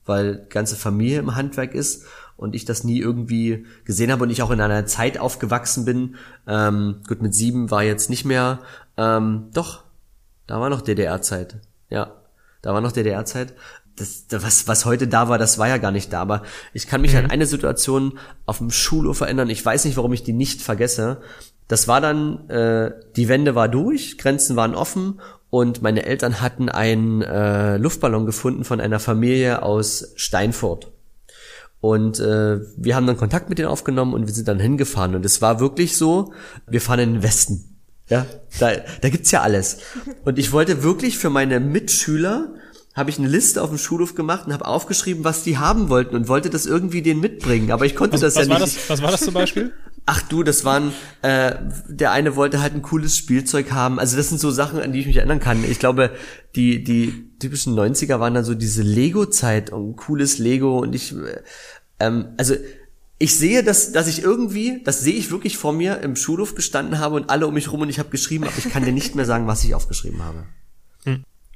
weil ganze Familie im Handwerk ist und ich das nie irgendwie gesehen habe und ich auch in einer Zeit aufgewachsen bin. Ähm, gut, mit sieben war jetzt nicht mehr. Ähm, doch, da war noch DDR-Zeit. Ja, da war noch DDR-Zeit. Das, was, was heute da war, das war ja gar nicht da. Aber ich kann mich mhm. an eine Situation auf dem Schulhof erinnern. Ich weiß nicht, warum ich die nicht vergesse. Das war dann, äh, die Wende war durch, Grenzen waren offen und meine Eltern hatten einen äh, Luftballon gefunden von einer Familie aus Steinfurt. Und äh, wir haben dann Kontakt mit denen aufgenommen und wir sind dann hingefahren. Und es war wirklich so, wir fahren in den Westen. Ja, da, da gibt's ja alles. Und ich wollte wirklich für meine Mitschüler habe ich eine Liste auf dem Schulhof gemacht und habe aufgeschrieben, was die haben wollten und wollte das irgendwie denen mitbringen. Aber ich konnte was, das was ja war nicht. Das, was war das zum Beispiel? Ach du, das waren, äh, der eine wollte halt ein cooles Spielzeug haben. Also das sind so Sachen, an die ich mich erinnern kann. Ich glaube, die, die typischen 90er waren dann so diese Lego-Zeit und cooles Lego und ich, ähm, also ich sehe, dass, dass ich irgendwie, das sehe ich wirklich vor mir im Schulhof gestanden habe und alle um mich rum und ich habe geschrieben, aber ich kann dir nicht mehr sagen, was ich aufgeschrieben habe.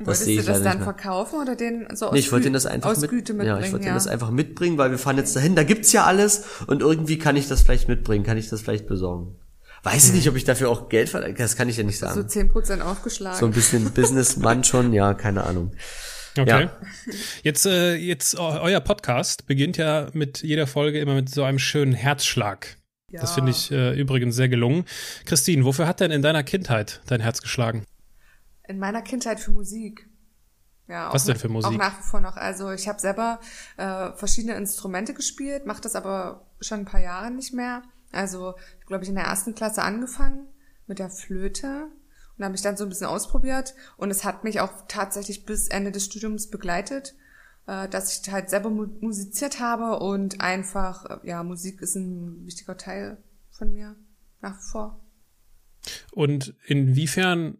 Wolltest du das dann verkaufen oder den so aus, nee, ich wollte den das einfach mit, mitbringen? Ja, ich wollte ja. das einfach mitbringen, weil wir fahren jetzt dahin, da gibt's ja alles und irgendwie kann ich das vielleicht mitbringen, kann ich das vielleicht besorgen. Weiß ich nicht, ob ich dafür auch Geld verlange, das kann ich ja nicht sagen. So zehn Prozent aufgeschlagen. So ein bisschen Businessmann schon, ja, keine Ahnung. Okay. Ja. Jetzt, äh, jetzt euer Podcast beginnt ja mit jeder Folge immer mit so einem schönen Herzschlag. Ja. Das finde ich äh, übrigens sehr gelungen. Christine, wofür hat denn in deiner Kindheit dein Herz geschlagen? In meiner Kindheit für Musik. Ja, Was denn für Musik? Auch nach wie vor noch. Also ich habe selber äh, verschiedene Instrumente gespielt, mache das aber schon ein paar Jahre nicht mehr. Also, glaube ich, in der ersten Klasse angefangen mit der Flöte und habe mich dann so ein bisschen ausprobiert. Und es hat mich auch tatsächlich bis Ende des Studiums begleitet, äh, dass ich halt selber mu musiziert habe und einfach, äh, ja, Musik ist ein wichtiger Teil von mir nach wie vor. Und inwiefern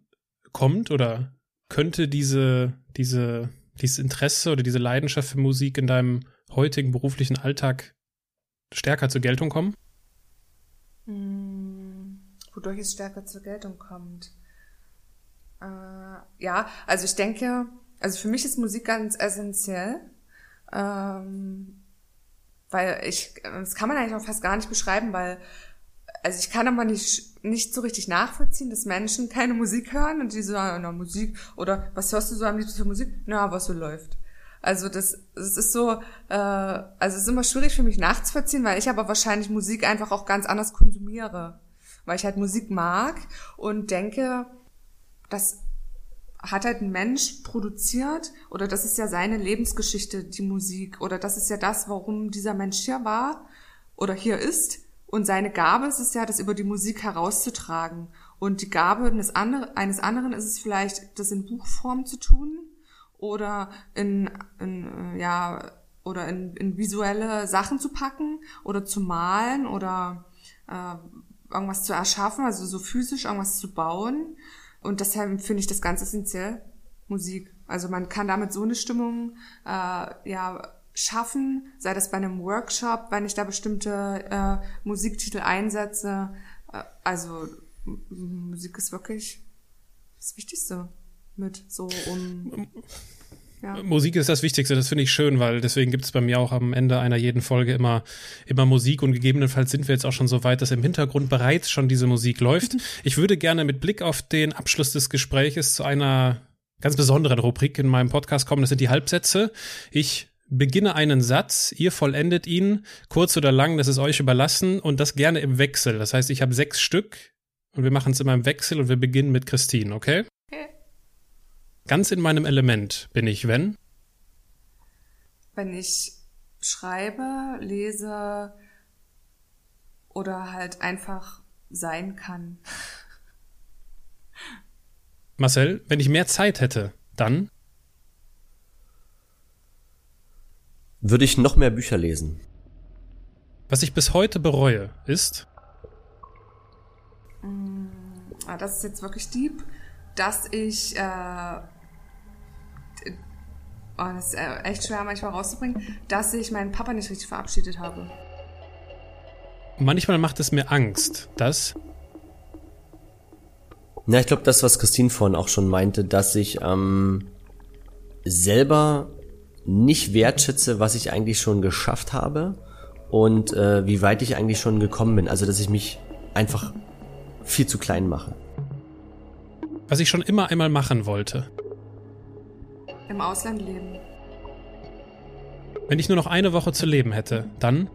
kommt oder könnte diese, diese, dieses Interesse oder diese Leidenschaft für Musik in deinem heutigen beruflichen Alltag stärker zur Geltung kommen? Hm, wodurch es stärker zur Geltung kommt. Äh, ja, also ich denke, also für mich ist Musik ganz essentiell, ähm, weil ich, das kann man eigentlich auch fast gar nicht beschreiben, weil, also ich kann aber nicht, nicht so richtig nachvollziehen, dass Menschen keine Musik hören und die so, na Musik, oder was hörst du so am liebsten für Musik? Na, was so läuft. Also das, das ist so, äh, also es ist immer schwierig für mich nachzuvollziehen, weil ich aber wahrscheinlich Musik einfach auch ganz anders konsumiere. Weil ich halt Musik mag und denke, das hat halt ein Mensch produziert oder das ist ja seine Lebensgeschichte, die Musik oder das ist ja das, warum dieser Mensch hier war oder hier ist und seine Gabe ist es ja, das über die Musik herauszutragen und die Gabe eines, andere, eines anderen ist es vielleicht, das in Buchform zu tun oder in, in ja oder in, in visuelle Sachen zu packen oder zu malen oder äh, irgendwas zu erschaffen, also so physisch irgendwas zu bauen. Und deshalb finde ich das ganz essentiell, Musik. Also man kann damit so eine Stimmung äh, ja schaffen, sei das bei einem Workshop, wenn ich da bestimmte äh, Musiktitel einsetze. Äh, also Musik ist wirklich das Wichtigste mit so um ja. Musik ist das Wichtigste, das finde ich schön, weil deswegen gibt es bei mir auch am Ende einer jeden Folge immer, immer Musik und gegebenenfalls sind wir jetzt auch schon so weit, dass im Hintergrund bereits schon diese Musik läuft. Ich würde gerne mit Blick auf den Abschluss des Gespräches zu einer ganz besonderen Rubrik in meinem Podcast kommen. Das sind die Halbsätze. Ich beginne einen Satz, ihr vollendet ihn, kurz oder lang, das ist euch überlassen und das gerne im Wechsel. Das heißt, ich habe sechs Stück und wir machen es immer im Wechsel und wir beginnen mit Christine, okay? Okay. Ganz in meinem Element bin ich, wenn? Wenn ich schreibe, lese oder halt einfach sein kann. Marcel, wenn ich mehr Zeit hätte, dann? Würde ich noch mehr Bücher lesen. Was ich bis heute bereue, ist? Mm, ah, das ist jetzt wirklich deep, dass ich äh, oh, das ist äh, echt schwer manchmal rauszubringen, dass ich meinen Papa nicht richtig verabschiedet habe. Manchmal macht es mir Angst, dass. Na, ich glaube, das, was Christine vorhin auch schon meinte, dass ich ähm, selber nicht wertschätze, was ich eigentlich schon geschafft habe und äh, wie weit ich eigentlich schon gekommen bin. Also, dass ich mich einfach viel zu klein mache. Was ich schon immer einmal machen wollte. Im Ausland leben. Wenn ich nur noch eine Woche zu leben hätte, dann?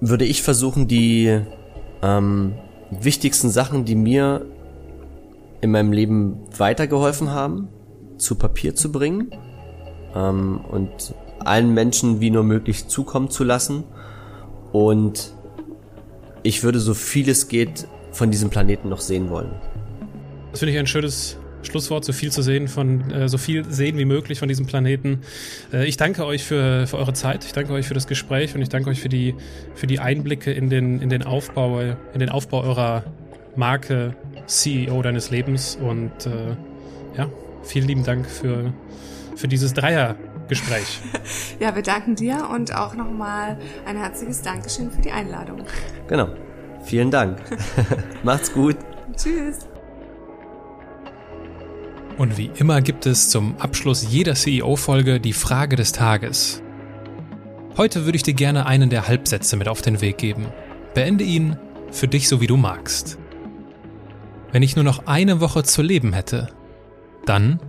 Würde ich versuchen, die ähm, wichtigsten Sachen, die mir in meinem Leben weitergeholfen haben, zu Papier zu bringen ähm, und allen Menschen wie nur möglich zukommen zu lassen. Und ich würde so viel es geht von diesem Planeten noch sehen wollen. Das finde ich ein schönes Schlusswort, so viel zu sehen von, äh, so viel sehen wie möglich von diesem Planeten. Äh, ich danke euch für, für eure Zeit, ich danke euch für das Gespräch und ich danke euch für die, für die Einblicke in den, in den Aufbau, in den Aufbau eurer Marke CEO deines Lebens und äh, ja, vielen lieben Dank für, für dieses Dreiergespräch. ja, wir danken dir und auch nochmal ein herzliches Dankeschön für die Einladung. Genau. Vielen Dank. Macht's gut. Tschüss. Und wie immer gibt es zum Abschluss jeder CEO-Folge die Frage des Tages. Heute würde ich dir gerne einen der Halbsätze mit auf den Weg geben. Beende ihn für dich so wie du magst. Wenn ich nur noch eine Woche zu leben hätte, dann